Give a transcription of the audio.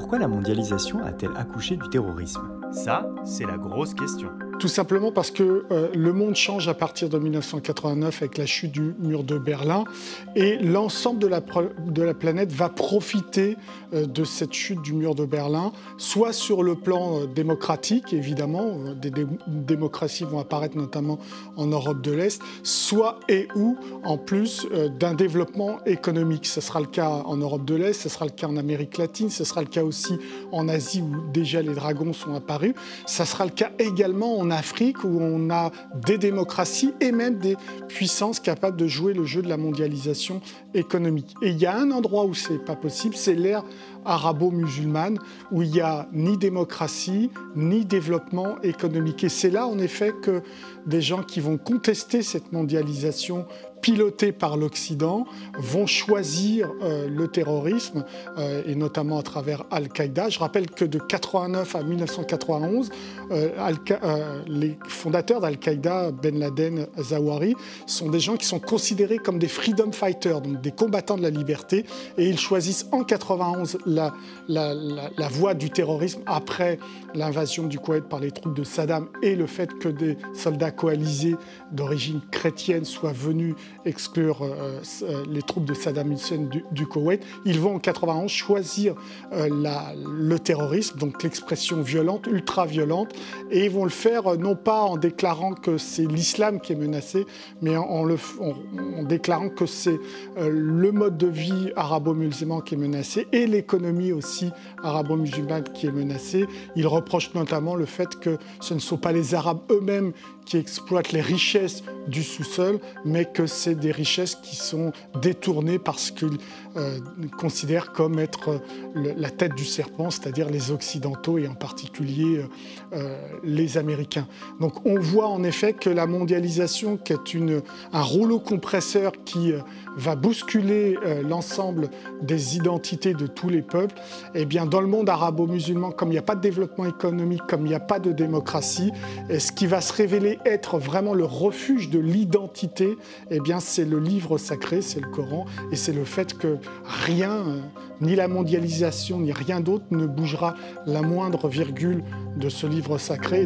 pourquoi la mondialisation a-t-elle accouché du terrorisme? Ça, c'est la grosse question. Tout simplement parce que euh, le monde change à partir de 1989 avec la chute du mur de Berlin et l'ensemble de la, planète va profiter euh, de cette chute du mur de Berlin, soit sur le plan euh, démocratique, évidemment, des démocraties vont apparaître notamment en Europe de l'Est, soit et ou en plus d'un développement économique. Ce sera le cas en Europe de l'Est, ce sera le cas en Amérique latine, ce sera le cas aussi en Asie où déjà les dragons sont apparus, ça sera le cas également en Afrique où on a des démocraties et même des puissances capables de jouer le jeu de la mondialisation économique. Et il y a un endroit où c'est pas possible, c'est l'ère arabo-musulmane où il n'y a ni démocratie ni développement économique. Et c'est là en effet que des gens qui vont contester cette mondialisation pilotés par l'Occident, vont choisir euh, le terrorisme, euh, et notamment à travers Al-Qaïda. Je rappelle que de 89 à 1991, euh, les fondateurs d'Al-Qaïda, Ben Laden, Zawahiri, sont des gens qui sont considérés comme des freedom fighters, donc des combattants de la liberté, et ils choisissent en 91 la, la, la voie du terrorisme après l'invasion du Koweït par les troupes de Saddam et le fait que des soldats coalisés d'origine chrétienne soient venus exclure euh, euh, les troupes de Saddam Hussein du, Koweït. Ils vont en 91 choisir euh, le terrorisme, donc l'expression violente, ultra-violente, et ils vont le faire non pas en déclarant que c'est l'islam qui est menacé, mais en, en déclarant que c'est le mode de vie arabo-musulman qui est menacé et l'économie aussi arabo-musulmane qui est menacée. Ils reprochent notamment le fait que ce ne sont pas les Arabes eux-mêmes qui exploitent les richesses du sous-sol, mais que des richesses qui sont détournées parce qu'ils euh, considèrent comme être la tête du serpent, c'est-à-dire les Occidentaux et en particulier euh, euh, les Américains. Donc on voit en effet que la mondialisation, qui est une, un rouleau compresseur qui va bousculer l'ensemble des identités de tous les peuples, et eh bien dans le monde arabo-musulman, comme il n'y a pas de développement économique, comme il n'y a pas de démocratie, ce qui va se révéler être vraiment le refuge de l'identité, eh bien c'est le livre sacré, c'est le Coran, et c'est le fait que rien, ni la mondialisation, ni rien d'autre ne bougera la moindre virgule de ce livre sacré.